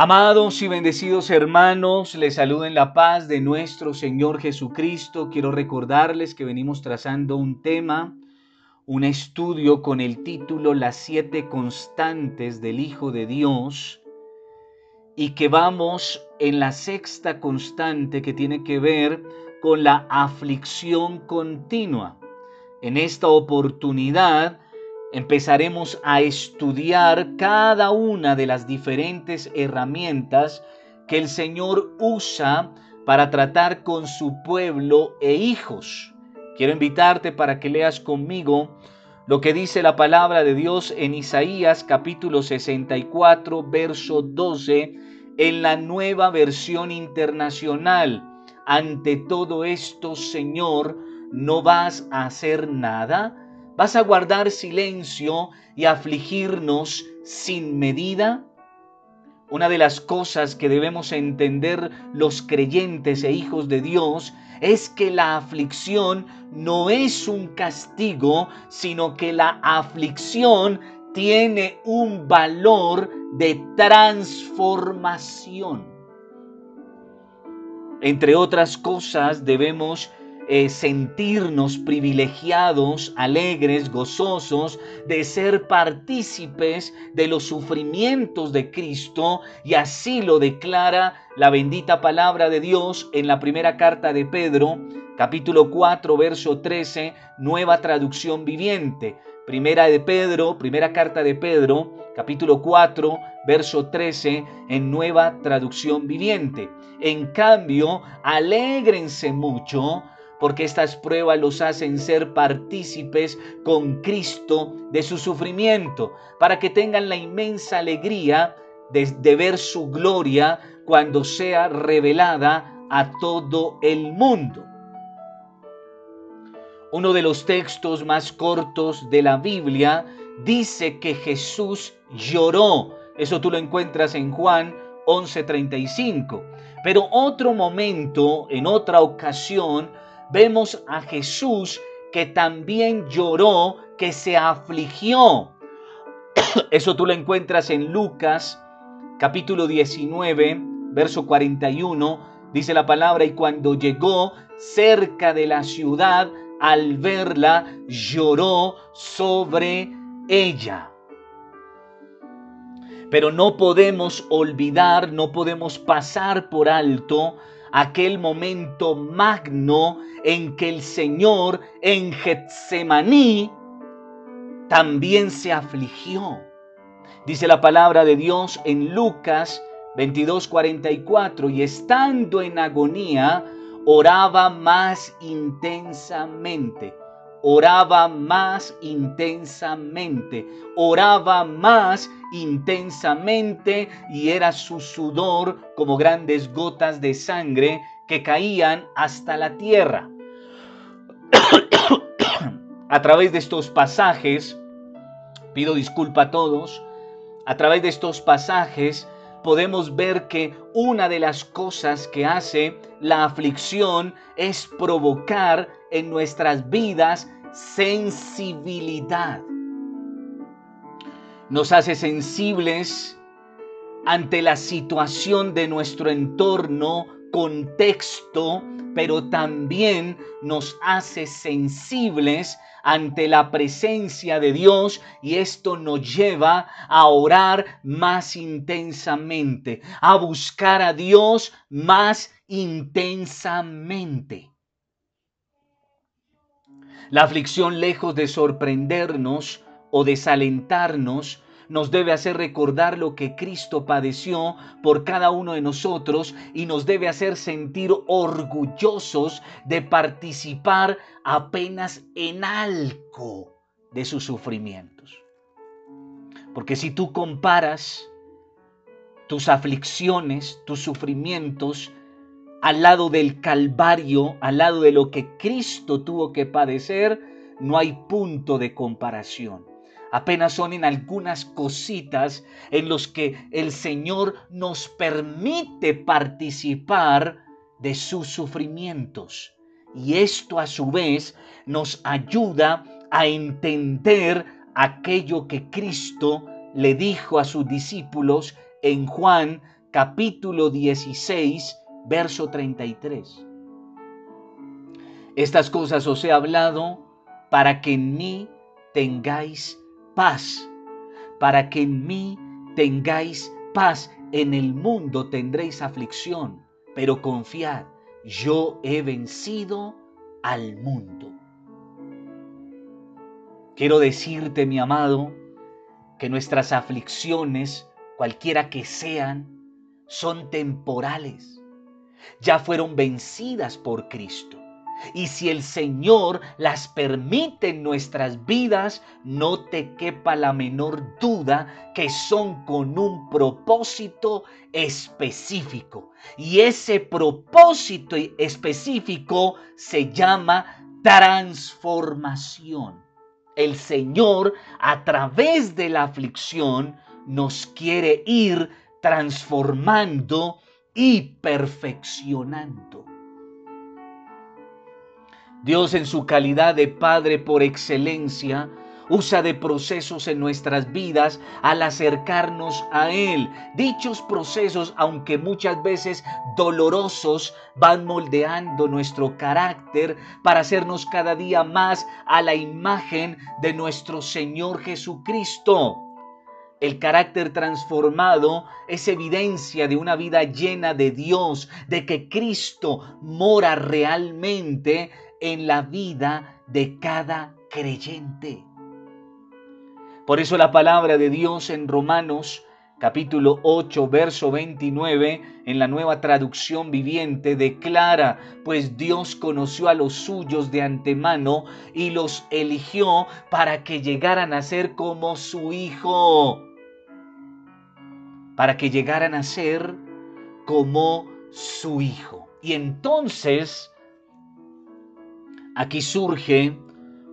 Amados y bendecidos hermanos, les saludo en la paz de nuestro Señor Jesucristo. Quiero recordarles que venimos trazando un tema, un estudio con el título Las siete constantes del Hijo de Dios y que vamos en la sexta constante que tiene que ver con la aflicción continua. En esta oportunidad empezaremos a estudiar cada una de las diferentes herramientas que el Señor usa para tratar con su pueblo e hijos. Quiero invitarte para que leas conmigo lo que dice la palabra de Dios en Isaías capítulo 64, verso 12, en la nueva versión internacional. Ante todo esto, Señor, ¿no vas a hacer nada? ¿Vas a guardar silencio y afligirnos sin medida? Una de las cosas que debemos entender los creyentes e hijos de Dios es que la aflicción no es un castigo, sino que la aflicción tiene un valor de transformación. Entre otras cosas, debemos eh, sentirnos privilegiados, alegres, gozosos de ser partícipes de los sufrimientos de Cristo y así lo declara la bendita palabra de Dios en la primera carta de Pedro, capítulo 4, verso 13, nueva traducción viviente. Primera de Pedro, primera carta de Pedro, capítulo 4, verso 13, en nueva traducción viviente. En cambio, alégrense mucho porque estas pruebas los hacen ser partícipes con Cristo de su sufrimiento, para que tengan la inmensa alegría de, ver su gloria cuando sea revelada a todo el mundo. Uno de los textos más cortos de la Biblia dice que Jesús lloró. Eso tú lo encuentras en Juan 11:35. Pero otro momento, en otra ocasión, vemos a Jesús que también lloró, que se afligió. Eso tú lo encuentras en Lucas capítulo 19, verso 41. Dice la palabra, y cuando llegó cerca de la ciudad, al verla, lloró sobre ella. Pero no podemos olvidar, no podemos pasar por alto aquel momento magno en que el Señor en Getsemaní también se afligió. Dice la palabra de Dios en Lucas 22:44, y estando en agonía, oraba más intensamente oraba más intensamente, oraba más intensamente y era su sudor como grandes gotas de sangre que caían hasta la tierra. a través de estos pasajes, pido disculpa a todos, a través de estos pasajes podemos ver que una de las cosas que hace la aflicción es provocar en nuestras vidas sensibilidad. Nos hace sensibles ante la situación de nuestro entorno, contexto, pero también nos hace sensibles ante la presencia de Dios y esto nos lleva a orar más intensamente, a buscar a Dios más intensamente. La aflicción, lejos de sorprendernos o desalentarnos, nos debe hacer recordar lo que Cristo padeció por cada uno de nosotros y nos debe hacer sentir orgullosos de participar apenas en algo de sus sufrimientos. Porque si tú comparas tus aflicciones, tus sufrimientos, al lado del Calvario, al lado de lo que Cristo tuvo que padecer, no hay punto de comparación. Apenas son en algunas cositas en los que el Señor nos permite participar de sus sufrimientos. Y esto a su vez nos ayuda a entender aquello que Cristo le dijo a sus discípulos en Juan capítulo 16, verso 33. Estas cosas os he hablado para que en mí tengáis paz, para que en mí tengáis paz. En el mundo tendréis aflicción, pero confiad, yo he vencido al mundo. Quiero decirte, mi amado, que nuestras aflicciones, cualquiera que sean, son temporales. Ya fueron vencidas por Cristo. Y si el Señor las permite en nuestras vidas, no te quepa la menor duda que son con un propósito específico. Y ese propósito específico se llama transformación. El Señor a través de la aflicción nos quiere ir transformando y perfeccionando. Dios en su calidad de Padre por excelencia usa de procesos en nuestras vidas al acercarnos a Él. Dichos procesos, aunque muchas veces dolorosos, van moldeando nuestro carácter para hacernos cada día más a la imagen de nuestro Señor Jesucristo. El carácter transformado es evidencia de una vida llena de Dios, de que Cristo mora realmente en la vida de cada creyente. Por eso la palabra de Dios en Romanos capítulo 8, verso 29, en la nueva traducción viviente, declara, pues Dios conoció a los suyos de antemano y los eligió para que llegaran a ser como su Hijo. Para que llegaran a ser como su Hijo. Y entonces Aquí surge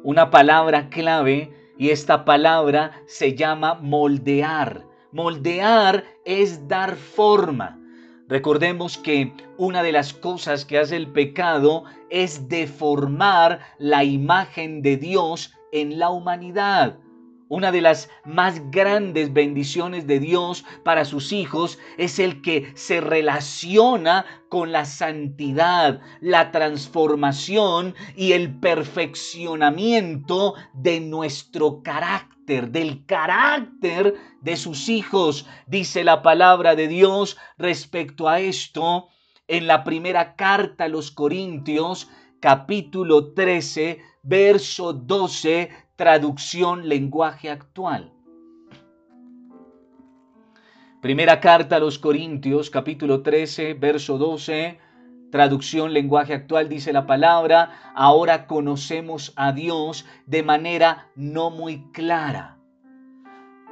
una palabra clave y esta palabra se llama moldear. Moldear es dar forma. Recordemos que una de las cosas que hace el pecado es deformar la imagen de Dios en la humanidad. Una de las más grandes bendiciones de Dios para sus hijos es el que se relaciona con la santidad, la transformación y el perfeccionamiento de nuestro carácter, del carácter de sus hijos. Dice la palabra de Dios respecto a esto en la primera carta a los Corintios, capítulo 13, verso 12 traducción lenguaje actual. Primera carta a los Corintios, capítulo 13, verso 12, traducción lenguaje actual, dice la palabra, ahora conocemos a Dios de manera no muy clara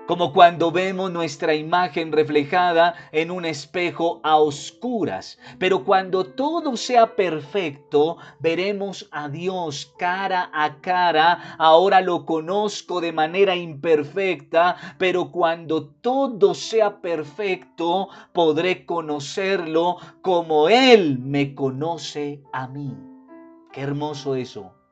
como cuando vemos nuestra imagen reflejada en un espejo a oscuras. Pero cuando todo sea perfecto, veremos a Dios cara a cara. Ahora lo conozco de manera imperfecta, pero cuando todo sea perfecto, podré conocerlo como Él me conoce a mí. Qué hermoso eso.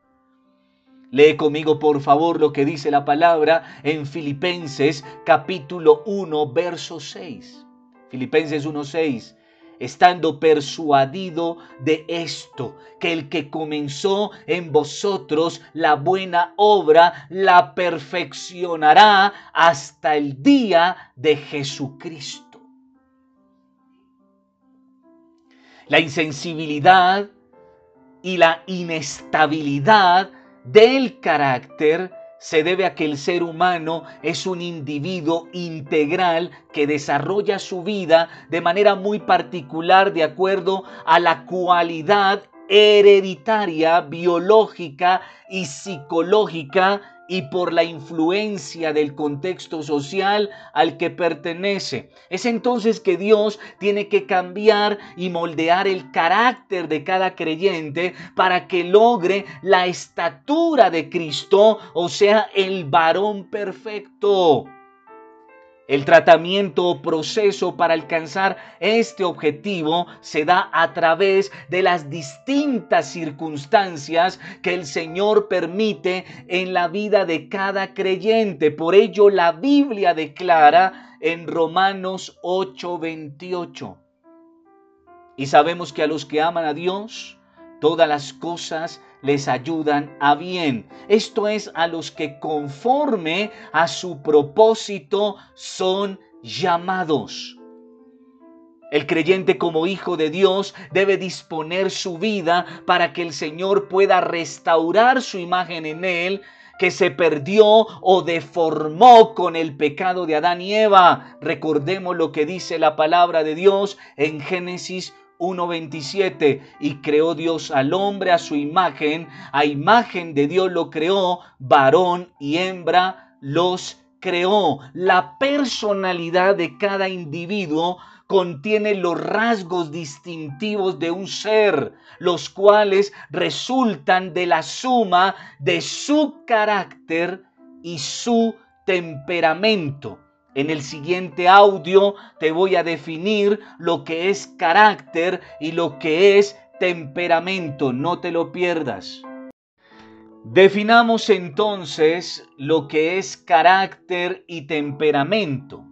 Lee conmigo por favor lo que dice la palabra en Filipenses capítulo 1, verso 6. Filipenses 1, 6 estando persuadido de esto, que el que comenzó en vosotros la buena obra la perfeccionará hasta el día de Jesucristo. La insensibilidad y la inestabilidad del carácter se debe a que el ser humano es un individuo integral que desarrolla su vida de manera muy particular de acuerdo a la cualidad hereditaria, biológica y psicológica y por la influencia del contexto social al que pertenece. Es entonces que Dios tiene que cambiar y moldear el carácter de cada creyente para que logre la estatura de Cristo, o sea, el varón perfecto. El tratamiento o proceso para alcanzar este objetivo se da a través de las distintas circunstancias que el Señor permite en la vida de cada creyente. Por ello la Biblia declara en Romanos 8:28. Y sabemos que a los que aman a Dios, todas las cosas les ayudan a bien. Esto es a los que conforme a su propósito son llamados. El creyente como hijo de Dios debe disponer su vida para que el Señor pueda restaurar su imagen en él que se perdió o deformó con el pecado de Adán y Eva. Recordemos lo que dice la palabra de Dios en Génesis 1.27 y creó Dios al hombre a su imagen, a imagen de Dios lo creó, varón y hembra los creó. La personalidad de cada individuo contiene los rasgos distintivos de un ser, los cuales resultan de la suma de su carácter y su temperamento. En el siguiente audio te voy a definir lo que es carácter y lo que es temperamento. No te lo pierdas. Definamos entonces lo que es carácter y temperamento.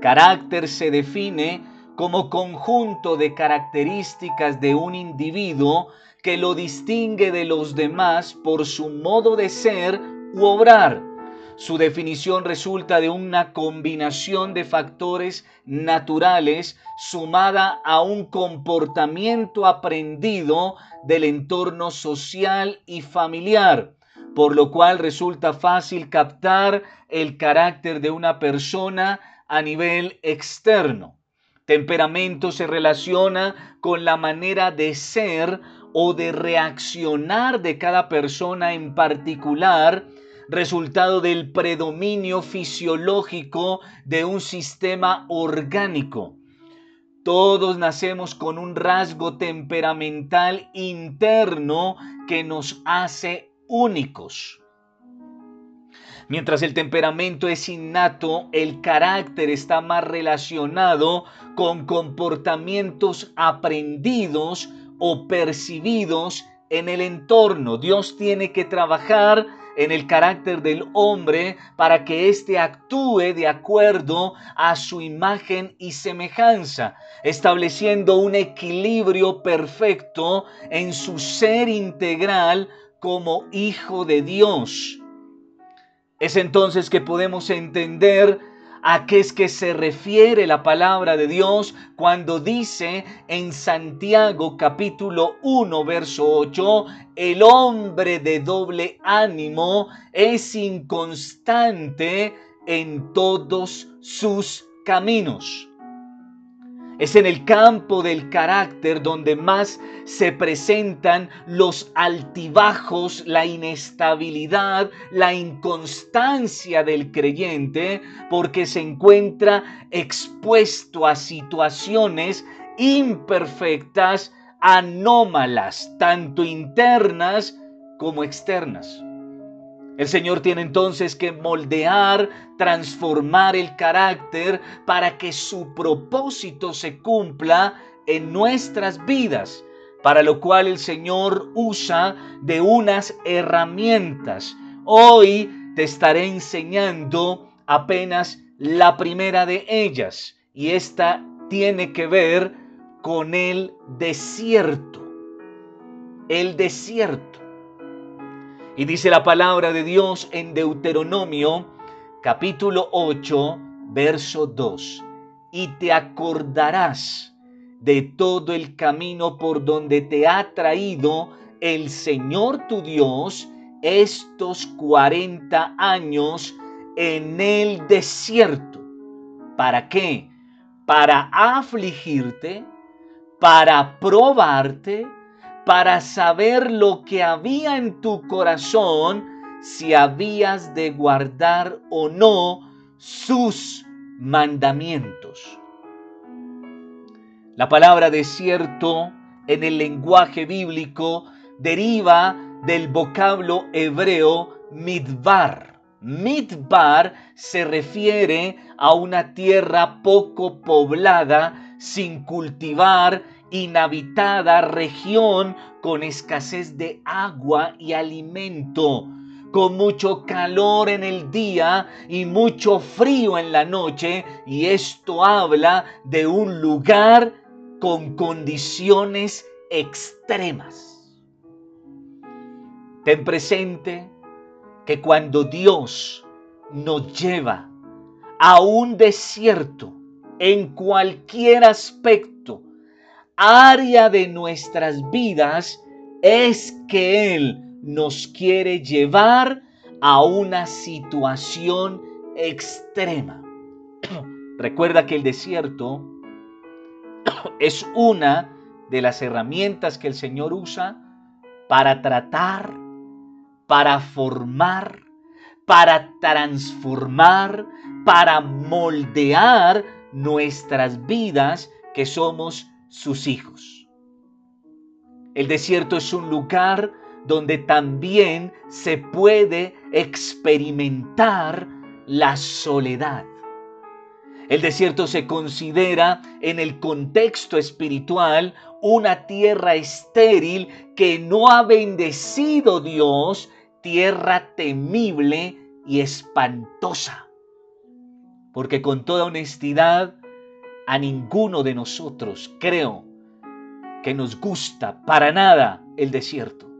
Carácter se define como conjunto de características de un individuo que lo distingue de los demás por su modo de ser u obrar. Su definición resulta de una combinación de factores naturales sumada a un comportamiento aprendido del entorno social y familiar, por lo cual resulta fácil captar el carácter de una persona a nivel externo. Temperamento se relaciona con la manera de ser o de reaccionar de cada persona en particular, resultado del predominio fisiológico de un sistema orgánico. Todos nacemos con un rasgo temperamental interno que nos hace únicos. Mientras el temperamento es innato, el carácter está más relacionado con comportamientos aprendidos o percibidos en el entorno. Dios tiene que trabajar en el carácter del hombre para que éste actúe de acuerdo a su imagen y semejanza, estableciendo un equilibrio perfecto en su ser integral como hijo de Dios. Es entonces que podemos entender a qué es que se refiere la palabra de Dios cuando dice en Santiago capítulo 1 verso 8, el hombre de doble ánimo es inconstante en todos sus caminos. Es en el campo del carácter donde más se presentan los altibajos, la inestabilidad, la inconstancia del creyente, porque se encuentra expuesto a situaciones imperfectas, anómalas, tanto internas como externas. El Señor tiene entonces que moldear, transformar el carácter para que su propósito se cumpla en nuestras vidas, para lo cual el Señor usa de unas herramientas. Hoy te estaré enseñando apenas la primera de ellas y esta tiene que ver con el desierto. El desierto. Y dice la palabra de Dios en Deuteronomio capítulo 8, verso 2. Y te acordarás de todo el camino por donde te ha traído el Señor tu Dios estos 40 años en el desierto. ¿Para qué? Para afligirte, para probarte, para saber lo que había en tu corazón, si habías de guardar o no sus mandamientos. La palabra desierto en el lenguaje bíblico deriva del vocablo hebreo midbar. Midbar se refiere a una tierra poco poblada, sin cultivar inhabitada región con escasez de agua y alimento. con mucho calor en el día y mucho frío en la noche. Y esto habla de un lugar con condiciones extremas. Ten presente que cuando Dios nos lleva a un desierto en cualquier aspecto, área de nuestras vidas, es que Él nos quiere llevar a una situación extrema. Recuerda que el desierto es una de las herramientas que el Señor usa para tratar para formar, para transformar, para moldear nuestras vidas que somos sus hijos. El desierto es un lugar donde también se puede experimentar la soledad. El desierto se considera en el contexto espiritual una tierra estéril que no ha bendecido Dios tierra temible y espantosa. Porque con toda honestidad, a ninguno de nosotros creo que nos gusta para nada el desierto.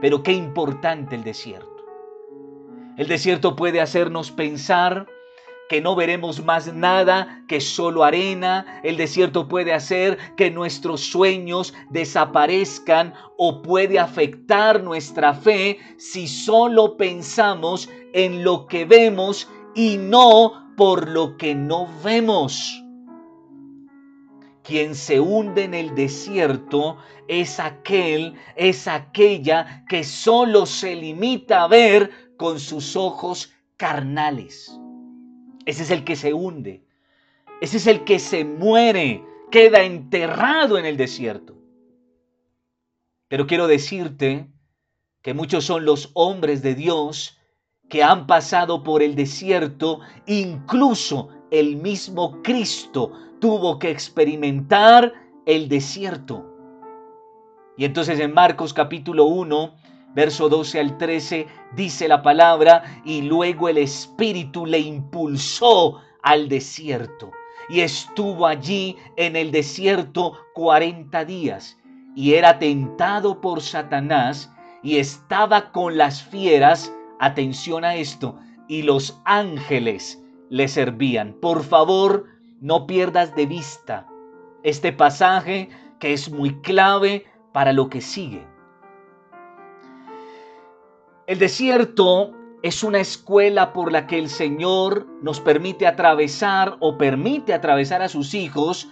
Pero qué importante el desierto. El desierto puede hacernos pensar que no veremos más nada que solo arena. El desierto puede hacer que nuestros sueños desaparezcan o puede afectar nuestra fe si solo pensamos en lo que vemos y no por lo que no vemos. Quien se hunde en el desierto es aquel, es aquella que solo se limita a ver con sus ojos carnales. Ese es el que se hunde. Ese es el que se muere, queda enterrado en el desierto. Pero quiero decirte que muchos son los hombres de Dios que han pasado por el desierto, incluso el mismo Cristo tuvo que experimentar el desierto. Y entonces en Marcos capítulo 1 verso 12 al 13, dice la palabra, y luego el Espíritu le impulsó al desierto. Y estuvo allí en el desierto cuarenta días, y era tentado por Satanás, y estaba con las fieras, atención a esto, y los ángeles le servían. Por favor, no pierdas de vista este pasaje que es muy clave para lo que sigue. El desierto es una escuela por la que el Señor nos permite atravesar o permite atravesar a sus hijos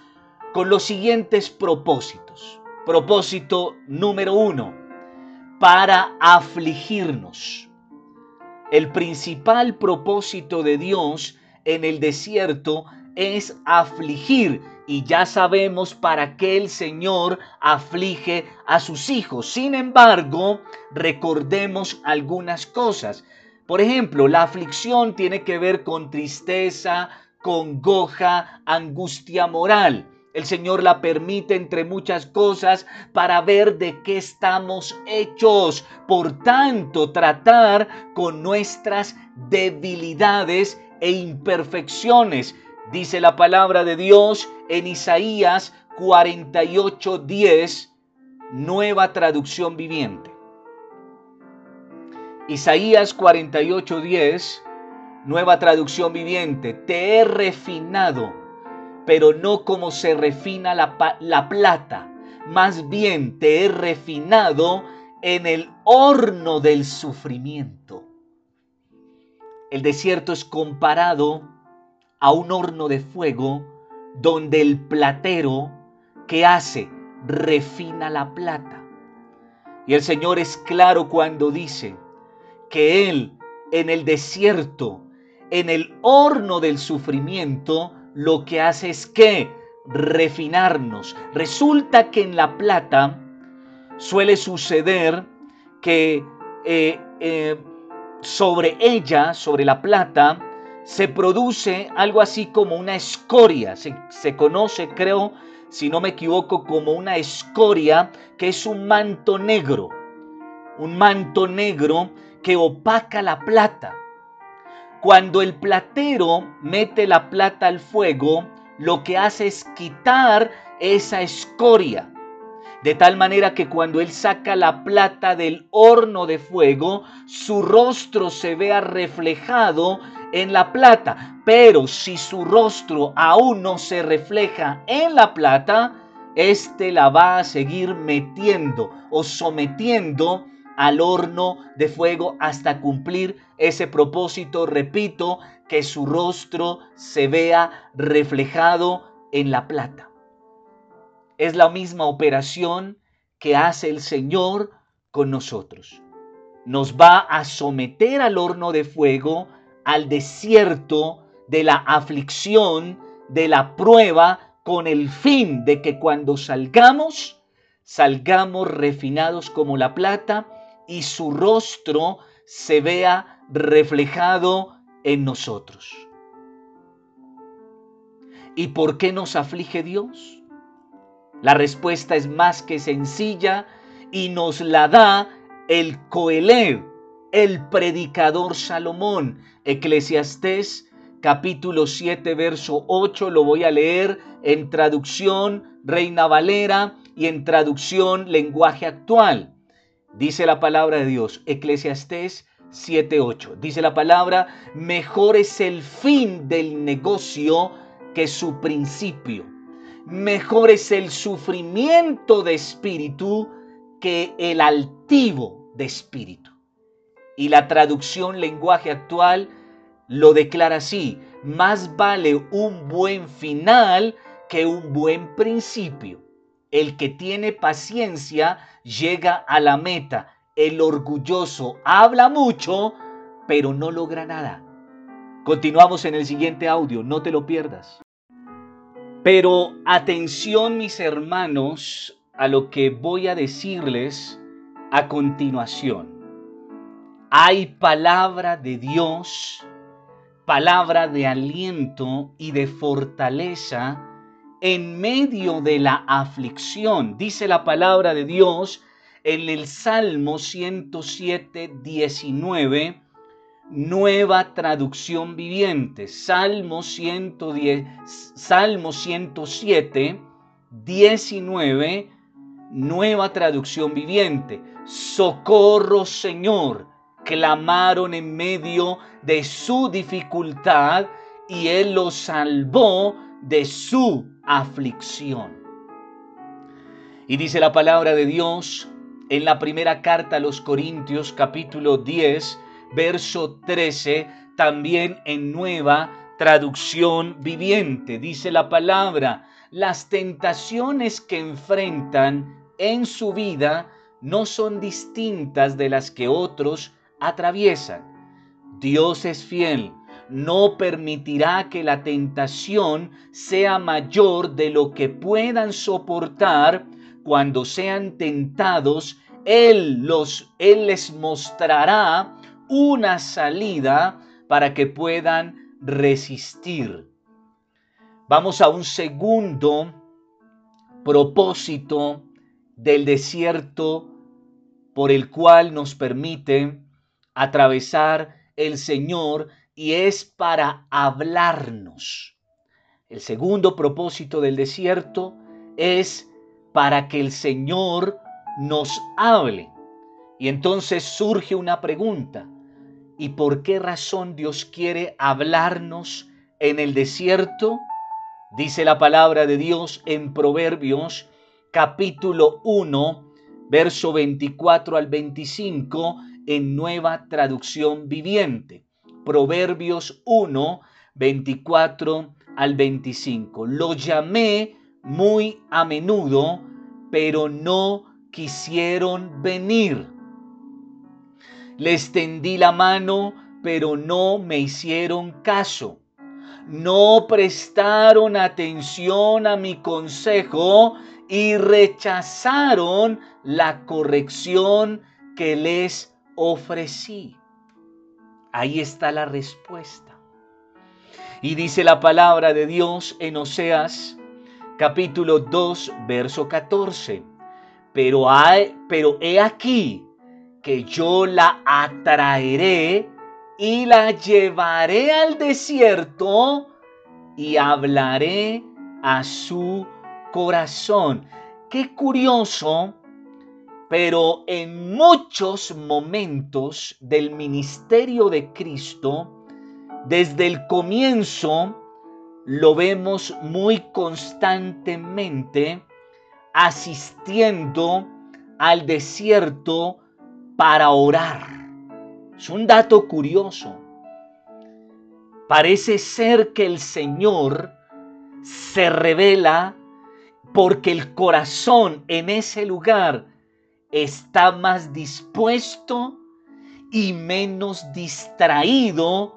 con los siguientes propósitos. Propósito número uno, para afligirnos. El principal propósito de Dios en el desierto es afligir y ya sabemos para qué el Señor aflige a sus hijos. Sin embargo, recordemos algunas cosas. Por ejemplo, la aflicción tiene que ver con tristeza, congoja, angustia moral. El Señor la permite entre muchas cosas para ver de qué estamos hechos. Por tanto, tratar con nuestras debilidades e imperfecciones. Dice la palabra de Dios en Isaías 48:10, nueva traducción viviente. Isaías 48:10, nueva traducción viviente. Te he refinado, pero no como se refina la, la plata. Más bien te he refinado en el horno del sufrimiento. El desierto es comparado a un horno de fuego donde el platero que hace refina la plata. Y el Señor es claro cuando dice que Él en el desierto, en el horno del sufrimiento, lo que hace es que refinarnos. Resulta que en la plata suele suceder que eh, eh, sobre ella, sobre la plata, se produce algo así como una escoria. Se, conoce, creo, si no me equivoco, como una escoria que es un manto negro. Un manto negro que opaca la plata. Cuando el platero mete la plata al fuego, lo que hace es quitar esa escoria. De tal manera que cuando él saca la plata del horno de fuego, su rostro se vea reflejado en la plata. Pero si su rostro aún no se refleja en la plata, éste la va a seguir metiendo o sometiendo al horno de fuego hasta cumplir ese propósito, repito, que su rostro se vea reflejado en la plata. Es la misma operación que hace el Señor con nosotros. Nos va a someter al horno de fuego, al desierto de la aflicción, de la prueba, con el fin de que cuando salgamos, salgamos refinados como la plata y su rostro se vea reflejado en nosotros. ¿Y por qué nos aflige Dios? La respuesta es más que sencilla y nos la da el Coeleb, el predicador Salomón. Eclesiastés capítulo 7, verso 8, lo voy a leer en traducción Reina Valera y en traducción lenguaje actual. Dice la palabra de Dios, Eclesiastés 7:8. Dice la palabra, mejor es el fin del negocio que su principio. Mejor es el sufrimiento de espíritu que el altivo de espíritu. Y la traducción lenguaje actual lo declara así, más vale un buen final que un buen principio. El que tiene paciencia llega a la meta. El orgulloso habla mucho, pero no logra nada. Continuamos en el siguiente audio, no te lo pierdas. Pero atención mis hermanos a lo que voy a decirles a continuación. Hay palabra de Dios, palabra de aliento y de fortaleza en medio de la aflicción. Dice la palabra de Dios en el Salmo 107, 19, nueva traducción viviente. Salmo, 110, Salmo 107, 19, nueva traducción viviente. Socorro, Señor. Clamaron en medio de su dificultad y Él los salvó de su aflicción. Y dice la palabra de Dios en la primera carta a los Corintios capítulo 10, verso 13, también en nueva traducción viviente. Dice la palabra, las tentaciones que enfrentan en su vida no son distintas de las que otros atraviesan. Dios es fiel no permitirá que la tentación sea mayor de lo que puedan soportar cuando sean tentados. Él, los, él les mostrará una salida para que puedan resistir. Vamos a un segundo propósito del desierto por el cual nos permite atravesar el Señor y es para hablarnos. El segundo propósito del desierto es para que el Señor nos hable. Y entonces surge una pregunta. ¿Y por qué razón Dios quiere hablarnos en el desierto? Dice la palabra de Dios en Proverbios capítulo 1, verso 24 al 25 en nueva traducción viviente. Proverbios 1, 24 al 25. Lo llamé muy a menudo, pero no quisieron venir. Les tendí la mano, pero no me hicieron caso. No prestaron atención a mi consejo y rechazaron la corrección que les ofrecí. Ahí está la respuesta. Y dice la palabra de Dios en Oseas capítulo 2, verso 14. Pero, hay, pero he aquí que yo la atraeré y la llevaré al desierto y hablaré a su corazón. Qué curioso, pero en muchos momentos del ministerio de Cristo, desde el comienzo, lo vemos muy constantemente asistiendo al desierto para orar. Es un dato curioso. Parece ser que el Señor se revela porque el corazón en ese lugar está más dispuesto y menos distraído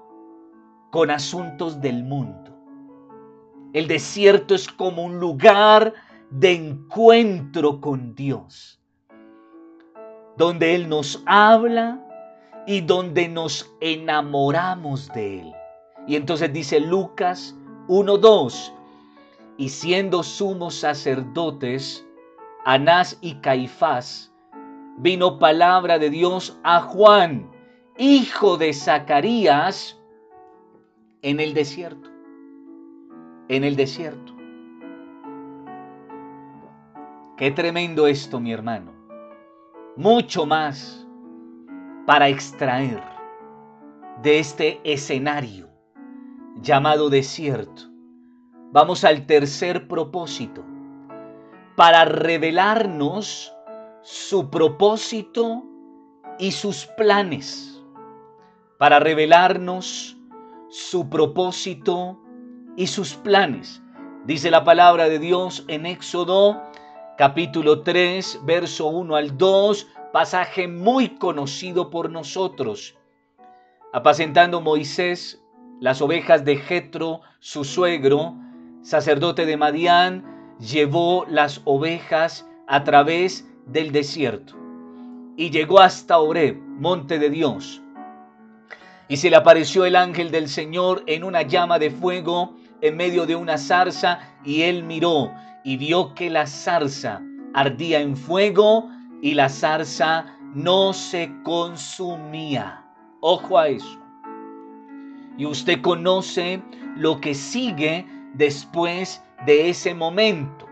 con asuntos del mundo. El desierto es como un lugar de encuentro con Dios, donde Él nos habla y donde nos enamoramos de Él. Y entonces dice Lucas 1.2, y siendo sumos sacerdotes, Anás y Caifás, vino palabra de Dios a Juan, hijo de Zacarías, en el desierto. En el desierto. Qué tremendo esto, mi hermano. Mucho más para extraer de este escenario llamado desierto. Vamos al tercer propósito. Para revelarnos su propósito y sus planes. Para revelarnos su propósito y sus planes. Dice la palabra de Dios en Éxodo capítulo 3, verso 1 al 2, pasaje muy conocido por nosotros. Apacentando Moisés las ovejas de Jetro, su suegro, sacerdote de Madián, llevó las ovejas a través del desierto y llegó hasta Oreb, monte de Dios. Y se le apareció el ángel del Señor en una llama de fuego en medio de una zarza y él miró y vio que la zarza ardía en fuego y la zarza no se consumía. Ojo a eso. Y usted conoce lo que sigue después de ese momento.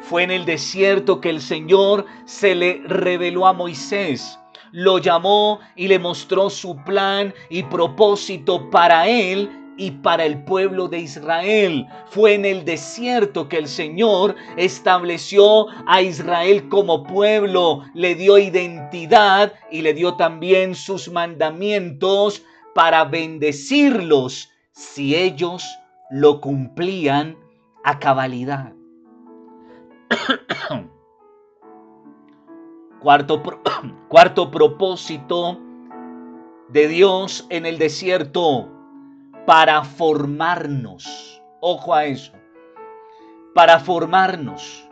Fue en el desierto que el Señor se le reveló a Moisés, lo llamó y le mostró su plan y propósito para él y para el pueblo de Israel. Fue en el desierto que el Señor estableció a Israel como pueblo, le dio identidad y le dio también sus mandamientos para bendecirlos si ellos lo cumplían a cabalidad. cuarto, cuarto propósito de Dios en el desierto para formarnos. Ojo a eso. Para formarnos.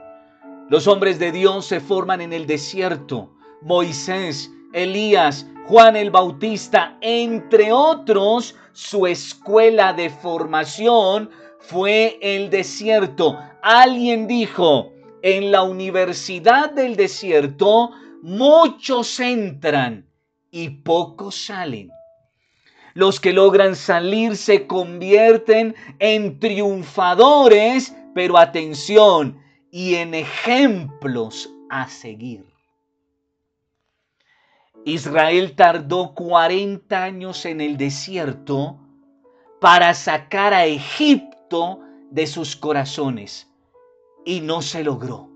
Los hombres de Dios se forman en el desierto. Moisés, Elías, Juan el Bautista, entre otros, su escuela de formación fue el desierto. Alguien dijo, en la universidad del desierto muchos entran y pocos salen. Los que logran salir se convierten en triunfadores, pero atención, y en ejemplos a seguir. Israel tardó 40 años en el desierto para sacar a Egipto de sus corazones y no se logró.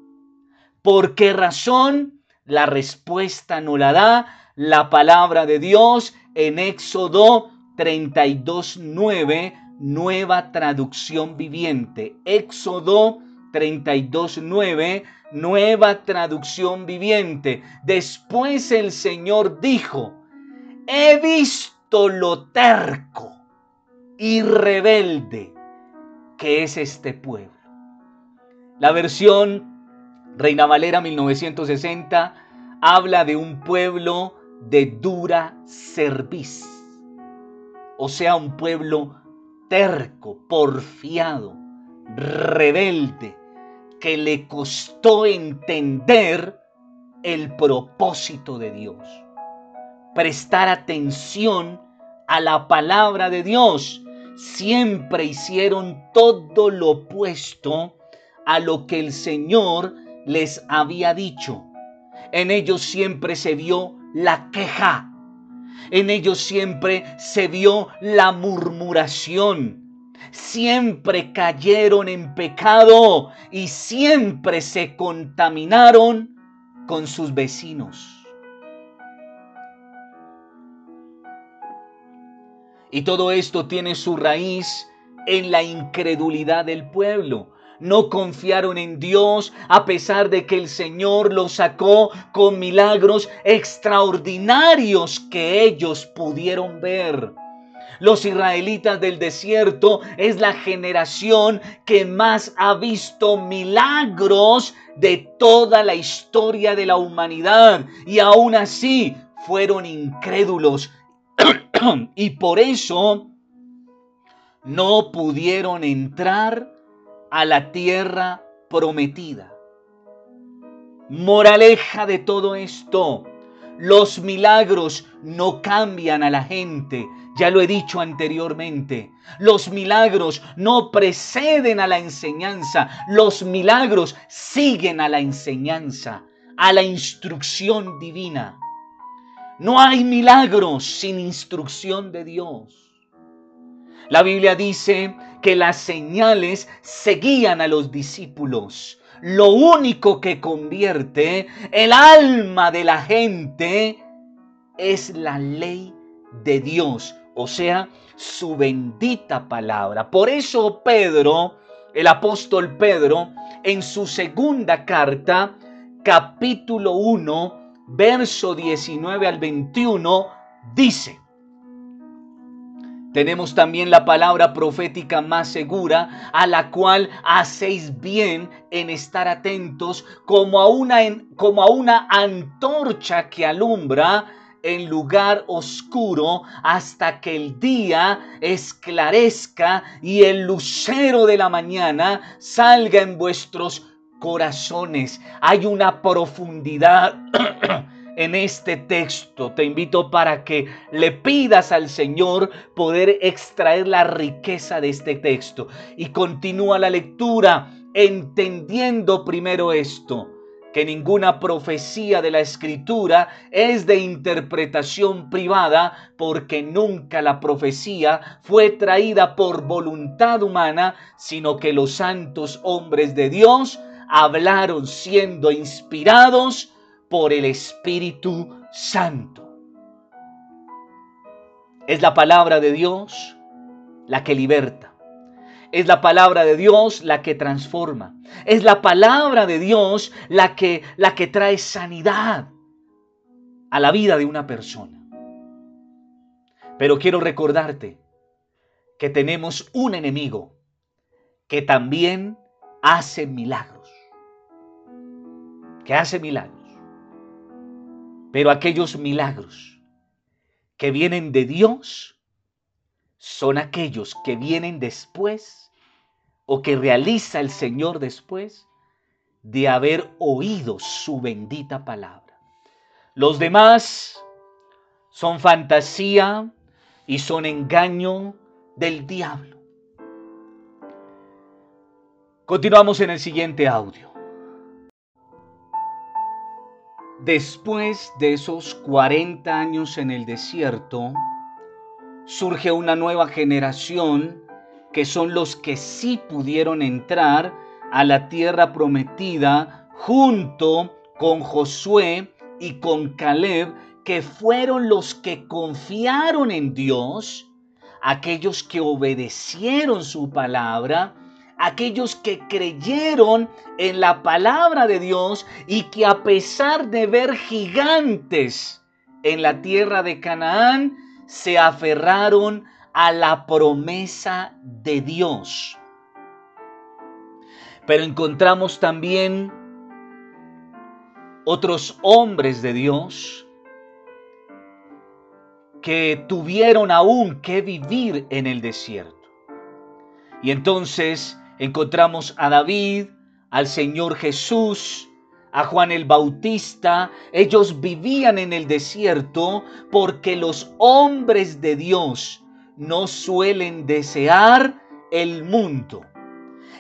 ¿Por qué razón? La respuesta no la da la palabra de Dios en Éxodo 32.9, nueva traducción viviente. Éxodo 32.9, nueva traducción viviente. Después el Señor dijo, he visto lo terco y rebelde que es este pueblo. La versión Reina Valera 1960 habla de un pueblo de dura cerviz o sea, un pueblo terco, porfiado, rebelde, que le costó entender el propósito de Dios. prestar atención a la palabra de Dios. Siempre hicieron todo lo opuesto a lo que el Señor les había dicho. En ellos siempre se vio la queja. En ellos siempre se vio la murmuración. Siempre cayeron en pecado y siempre se contaminaron con sus vecinos. Y todo esto tiene su raíz en la incredulidad del pueblo. No confiaron en Dios a pesar de que el Señor los sacó con milagros extraordinarios que ellos pudieron ver. Los israelitas del desierto es la generación que más ha visto milagros de toda la historia de la humanidad y aún así fueron incrédulos y por eso no pudieron entrar a la tierra prometida. Moraleja de todo esto, los milagros no cambian a la gente, ya lo he dicho anteriormente. Los milagros no preceden a la enseñanza, los milagros siguen a la enseñanza, a la instrucción divina. No hay milagros sin instrucción de Dios. La Biblia dice que las señales seguían a los discípulos. Lo único que convierte el alma de la gente es la ley de Dios, o sea, su bendita palabra. Por eso Pedro, el apóstol Pedro, en su segunda carta, capítulo 1, verso 19 al 21, dice, tenemos también la palabra profética más segura, a la cual hacéis bien en estar atentos como a una, como a una antorcha que alumbra en lugar oscuro hasta que el día esclarezca y el lucero de la mañana salga en vuestros corazones. Hay una profundidad en este texto. Te invito para que le pidas al Señor poder extraer la riqueza de este texto. Y continúa la lectura entendiendo primero esto que ninguna profecía de la escritura es de interpretación privada, porque nunca la profecía fue traída por voluntad humana, sino que los santos hombres de Dios hablaron siendo inspirados por el Espíritu Santo. Es la palabra de Dios la que liberta. Es la palabra de Dios la que transforma. Es la palabra de Dios la que, la que trae sanidad a la vida de una persona. Pero quiero recordarte que tenemos un enemigo que también hace milagros que hace milagros. Pero aquellos milagros que vienen de Dios son aquellos que vienen después o que realiza el Señor después de haber oído su bendita palabra. Los demás son fantasía y son engaño del diablo. Continuamos en el siguiente audio. Después de esos 40 años en el desierto, surge una nueva generación que son los que sí pudieron entrar a la tierra prometida junto con Josué y con Caleb, que fueron los que confiaron en Dios, aquellos que obedecieron su palabra aquellos que creyeron en la palabra de Dios y que a pesar de ver gigantes en la tierra de Canaán, se aferraron a la promesa de Dios. Pero encontramos también otros hombres de Dios que tuvieron aún que vivir en el desierto. Y entonces encontramos a David, al Señor Jesús, a Juan el Bautista, ellos vivían en el desierto porque los hombres de Dios no suelen desear el mundo.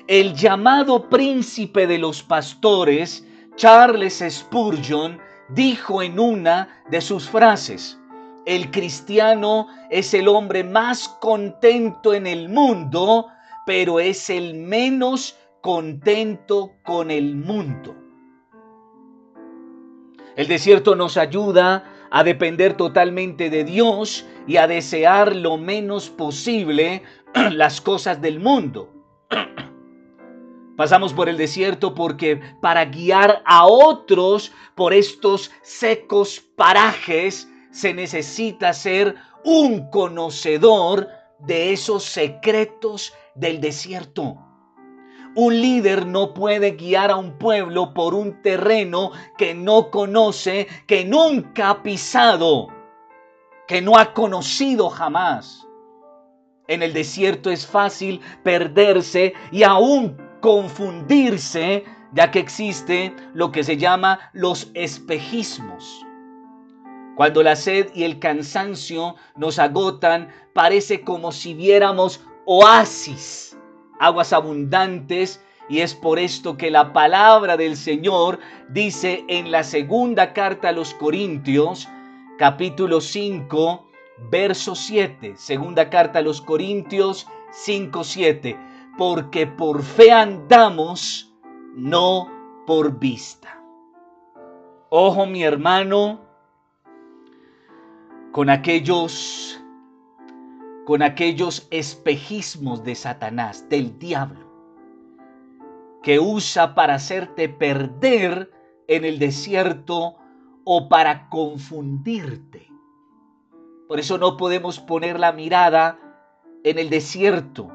El llamado príncipe de los pastores, Charles Spurgeon, dijo en una de sus frases, el cristiano es el hombre más contento en el mundo, pero es el menos contento con el mundo. El desierto nos ayuda a depender totalmente de Dios y a desear lo menos posible las cosas del mundo. Pasamos por el desierto porque para guiar a otros por estos secos parajes se necesita ser un conocedor de esos secretos del desierto. Un líder no puede guiar a un pueblo por un terreno que no conoce, que nunca ha pisado, que no ha conocido jamás. En el desierto es fácil perderse y aún confundirse, ya que existe lo que se llama los espejismos. Cuando la sed y el cansancio nos agotan, parece como si viéramos oasis aguas abundantes, y es por esto que la palabra del Señor dice en la segunda carta a los Corintios, capítulo 5, verso 7. Segunda carta a los Corintios 5, 7. Porque por fe andamos, no por vista. Ojo mi hermano, con aquellos con aquellos espejismos de Satanás, del diablo, que usa para hacerte perder en el desierto o para confundirte. Por eso no podemos poner la mirada en el desierto,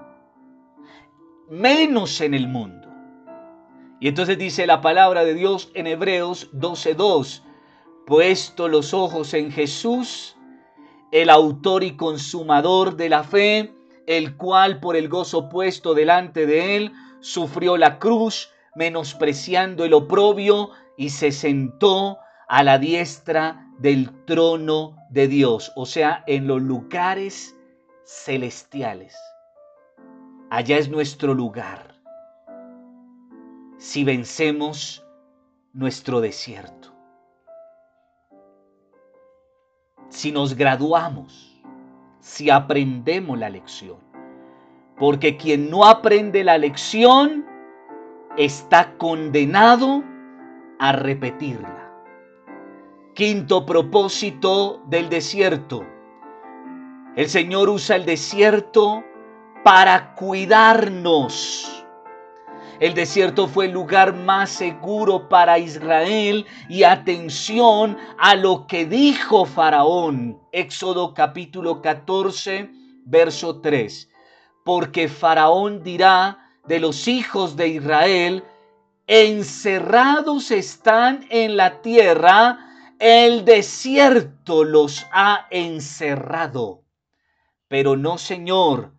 menos en el mundo. Y entonces dice la palabra de Dios en Hebreos 12:2, puesto los ojos en Jesús, el autor y consumador de la fe, el cual por el gozo puesto delante de él sufrió la cruz, menospreciando el oprobio, y se sentó a la diestra del trono de Dios, o sea, en los lugares celestiales. Allá es nuestro lugar. Si vencemos nuestro desierto. Si nos graduamos, si aprendemos la lección. Porque quien no aprende la lección está condenado a repetirla. Quinto propósito del desierto. El Señor usa el desierto para cuidarnos el desierto fue el lugar más seguro para Israel y atención a lo que dijo Faraón. Éxodo capítulo 14, verso 3. Porque Faraón dirá de los hijos de Israel, encerrados están en la tierra, el desierto los ha encerrado. Pero no, Señor,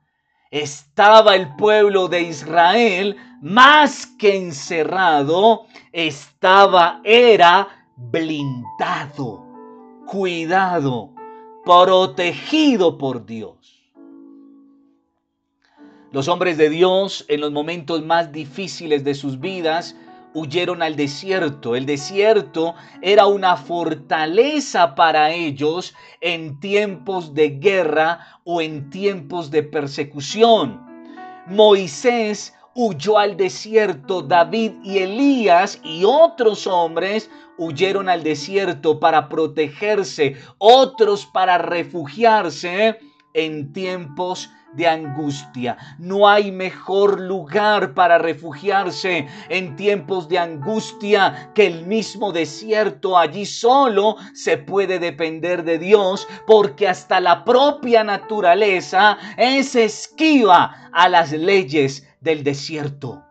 estaba el pueblo de Israel más que encerrado, estaba, era blindado, cuidado, protegido por Dios. Los hombres de Dios en los momentos más difíciles de sus vidas huyeron al desierto. El desierto era una fortaleza para ellos en tiempos de guerra o en tiempos de persecución. Moisés huyó al desierto, David y Elías y otros hombres huyeron al desierto para protegerse, otros para refugiarse en tiempos de angustia. No hay mejor lugar para refugiarse en tiempos de angustia que el mismo desierto. Allí solo se puede depender de Dios porque hasta la propia naturaleza es esquiva a las leyes del desierto.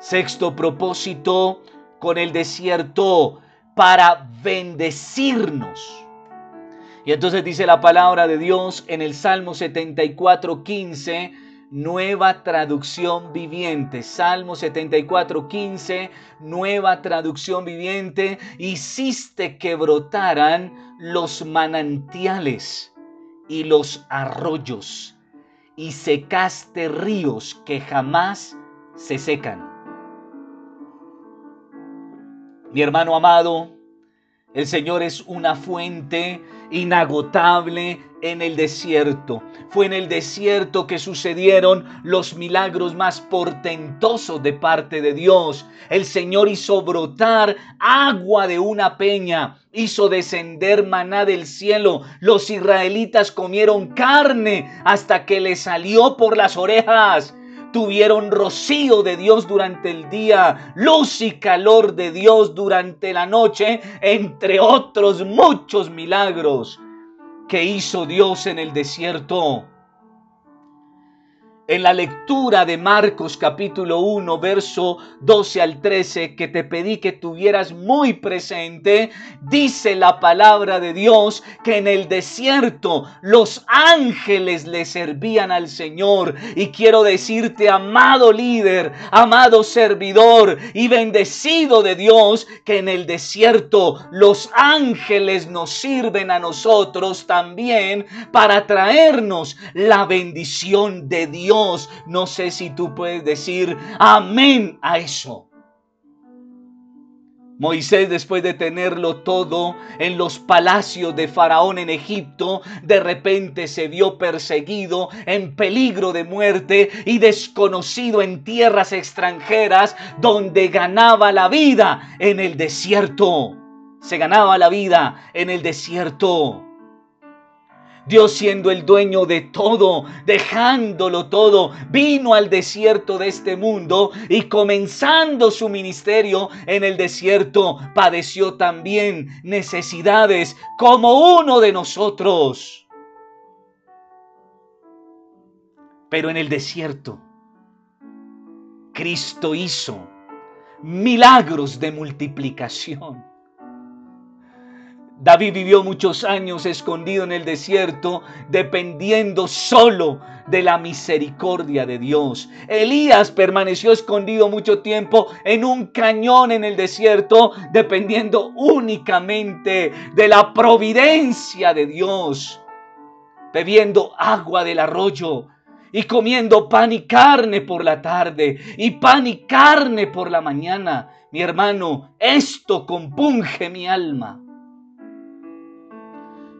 Sexto propósito con el desierto para bendecirnos. Y entonces dice la palabra de Dios en el Salmo 74, 15, nueva traducción viviente. Salmo 74, 15, nueva traducción viviente. Hiciste que brotaran los manantiales y los arroyos y secaste ríos que jamás se secan. Mi hermano amado, el Señor es una fuente inagotable en el desierto. Fue en el desierto que sucedieron los milagros más portentosos de parte de Dios. El Señor hizo brotar agua de una peña, hizo descender maná del cielo. Los israelitas comieron carne hasta que le salió por las orejas tuvieron rocío de Dios durante el día, luz y calor de Dios durante la noche, entre otros muchos milagros que hizo Dios en el desierto en la lectura de Marcos capítulo 1, verso 12 al 13, que te pedí que tuvieras muy presente, dice la palabra de Dios que en el desierto los ángeles le servían al Señor. Y quiero decirte, amado líder, amado servidor y bendecido de Dios, que en el desierto los ángeles nos sirven a nosotros también para traernos la bendición de No sé si tú puedes decir amén a eso. Moisés, después de tenerlo todo en los palacios de Faraón en Egipto, de repente se vio perseguido, en peligro de muerte y desconocido en tierras extranjeras, donde ganaba la vida en el desierto. Se ganaba la vida en el desierto. Dios siendo el dueño de todo, dejándolo todo, vino al desierto de este mundo y comenzando su ministerio en el desierto, padeció también necesidades como uno de nosotros. Pero en el desierto, Cristo hizo milagros de multiplicación. David vivió muchos años escondido en el desierto, dependiendo solo de la misericordia de Dios. Elías permaneció escondido mucho tiempo en un cañón en el desierto, dependiendo únicamente de la providencia de Dios, bebiendo agua del arroyo y comiendo pan y carne por la tarde y pan y carne por la mañana. Mi hermano, esto compunge mi alma.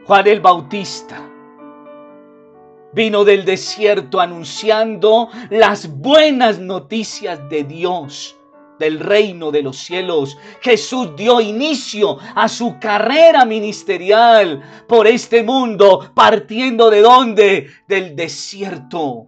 Juan el Bautista vino del desierto anunciando las buenas noticias de Dios, del reino de los cielos. Jesús dio inicio a su carrera ministerial por este mundo, partiendo de dónde? Del desierto.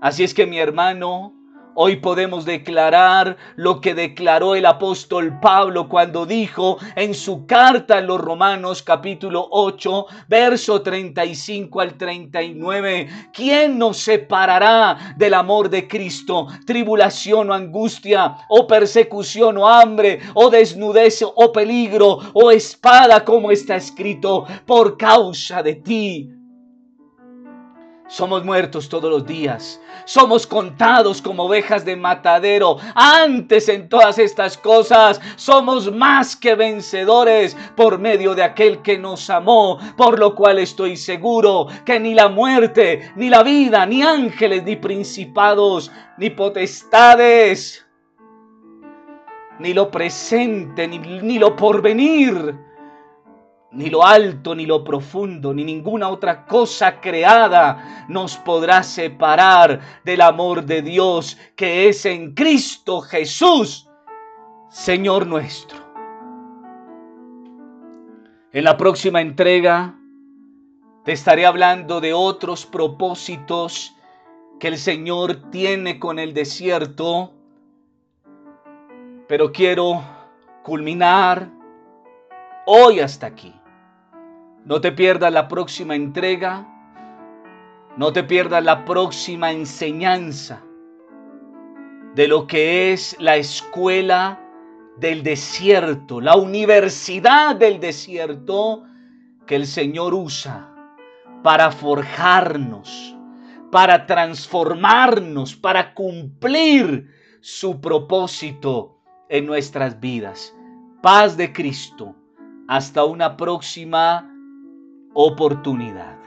Así es que mi hermano, Hoy podemos declarar lo que declaró el apóstol Pablo cuando dijo en su carta a los Romanos capítulo 8, verso 35 al 39, ¿quién nos separará del amor de Cristo? Tribulación o angustia, o persecución o hambre, o desnudez o peligro, o espada, como está escrito, por causa de ti somos muertos todos los días. Somos contados como ovejas de matadero. Antes en todas estas cosas somos más que vencedores por medio de aquel que nos amó. Por lo cual estoy seguro que ni la muerte, ni la vida, ni ángeles, ni principados, ni potestades, ni lo presente, ni, lo porvenir ni lo alto, ni lo profundo, ni ninguna otra cosa creada nos podrá separar del amor de Dios que es en Cristo Jesús, Señor nuestro. En la próxima entrega te estaré hablando de otros propósitos que el Señor tiene con el desierto, pero quiero culminar hoy hasta aquí. No te pierdas la próxima entrega. No te pierdas la próxima enseñanza de lo que es la escuela del desierto, la universidad del desierto que el Señor usa para forjarnos, para transformarnos, para cumplir su propósito en nuestras vidas. Paz de Cristo. Hasta una próxima oportunidad.